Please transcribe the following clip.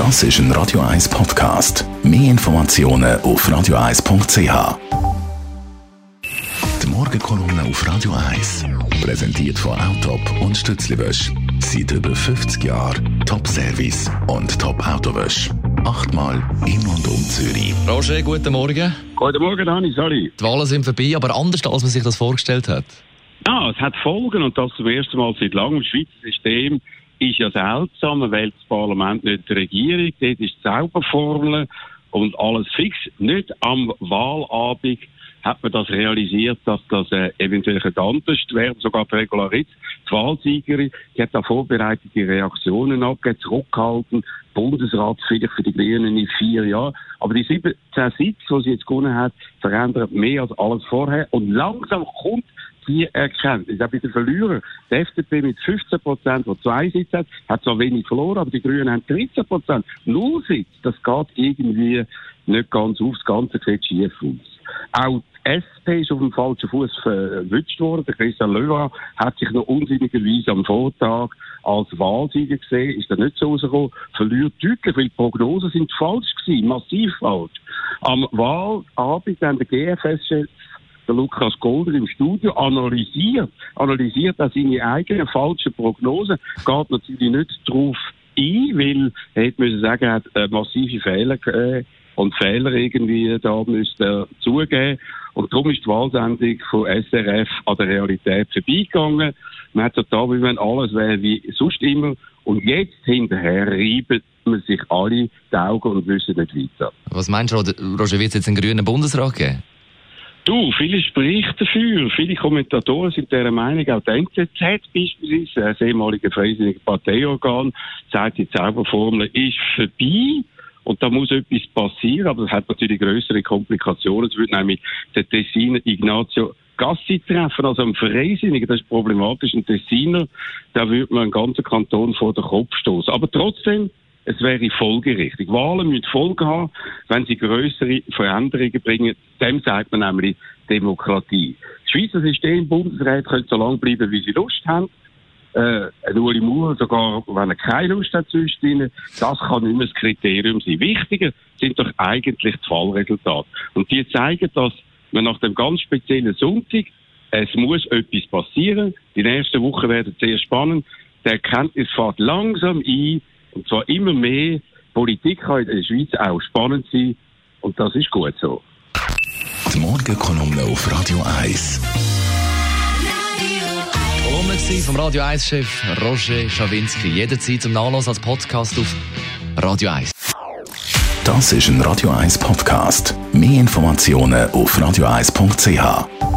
Das ist ein Radio 1 Podcast. Mehr Informationen auf radio1.ch. Die Morgenkolumne auf Radio 1 präsentiert von Autop und Stützliwösch. Seit über 50 Jahren Top-Service und Top-Autowösch. Achtmal in und um Zürich. Roger, guten Morgen. Guten Morgen, Dani, sorry. Die Wahlen sind vorbei, aber anders, als man sich das vorgestellt hat. Ja, es hat Folgen und das zum ersten Mal seit langem. im Schweizer System ist ja seltsam, wählt das Parlament nicht die Regierung, dort ist die Zauberformel und alles fix. Nicht am Wahlabend hat man das realisiert, dass das äh, eventuell anders wäre, sogar die Regularitz, die Wahlsiegerin, die hat da vorbereitete Reaktionen abgegeben, zurückgehalten, Bundesrat vielleicht für die Grünen in vier Jahren. Aber die 17 Sitze, die sie jetzt gewonnen hat, verändern mehr als alles vorher. Und langsam kommt die Erkenntnis, auch bei den Verlierern. Die FDP mit 15 Prozent, die zwei Sitze hat, hat zwar wenig verloren, aber die Grünen haben 13 Prozent. Null Sitz. Das geht irgendwie nicht ganz auf. Das Ganze sieht schief aus. Auch die SP ist auf dem falschen Fuß verwünscht worden. Der Christian Löwa hat sich noch unsinnigerweise am Vortag als Wahlsieger gesehen, ist da nicht so rausgekommen, verliert deutlich, weil die Prognosen sind falsch gewesen, massiv falsch. Am Wahlabend haben der GFS der Lukas Golder im Studio analysiert, analysiert auch seine eigenen falschen Prognosen, geht natürlich nicht darauf ein, weil er hätte sagen, er hat äh, massive Fehler äh, und Fehler irgendwie da müsste er zugeben. Und darum ist die Wahlsendung von SRF an der Realität vorbeigegangen. Man hat so da, wie wenn alles wäre wie sonst immer. Und jetzt hinterher reiben man sich alle die Augen und wissen nicht weiter. Was meinst du, Roger, wird es jetzt einen grünen Bundesrat geben? Du, viele sprechen dafür. Viele Kommentatoren sind der Meinung, auch die NZZ beispielsweise, das ehemalige freisinniges Parteiorgan, sagt, die Zauberformel ist vorbei. Und da muss etwas passieren, aber das hat natürlich größere Komplikationen. Es würde nämlich den Tessiner Ignazio Gassi treffen, also ein Freisinniger, das ist problematisch. Ein Tessiner, da würde man einen ganzen Kanton vor den Kopf stoßen. Aber trotzdem, es wäre folgerichtig. Wahlen müssen Folgen haben, wenn sie größere Veränderungen bringen. Dem sagt man nämlich Demokratie. Das Schweizer System, Bundesrat, könnte so lange bleiben, wie sie Lust haben. Äh, Uli Maurer, sogar wenn er keine Lust hat zwischendrin, das kann nicht mehr das Kriterium sein. Wichtiger sind doch eigentlich die Fallresultate. Und die zeigen, dass man nach dem ganz speziellen Sonntag, es muss etwas passieren. Die nächsten Wochen werden sehr spannend. Die Erkenntnis fährt langsam ein, und zwar immer mehr. Politik kann in der Schweiz auch spannend sein. Und das ist gut so. Die Morgenkolumne auf Radio 1. Kolumne vom Radio 1-Chef Roger Schawinski. Jederzeit zum Nachlass als Podcast auf Radio 1. Das ist ein Radio 1 Podcast. Mehr Informationen auf radio1.ch.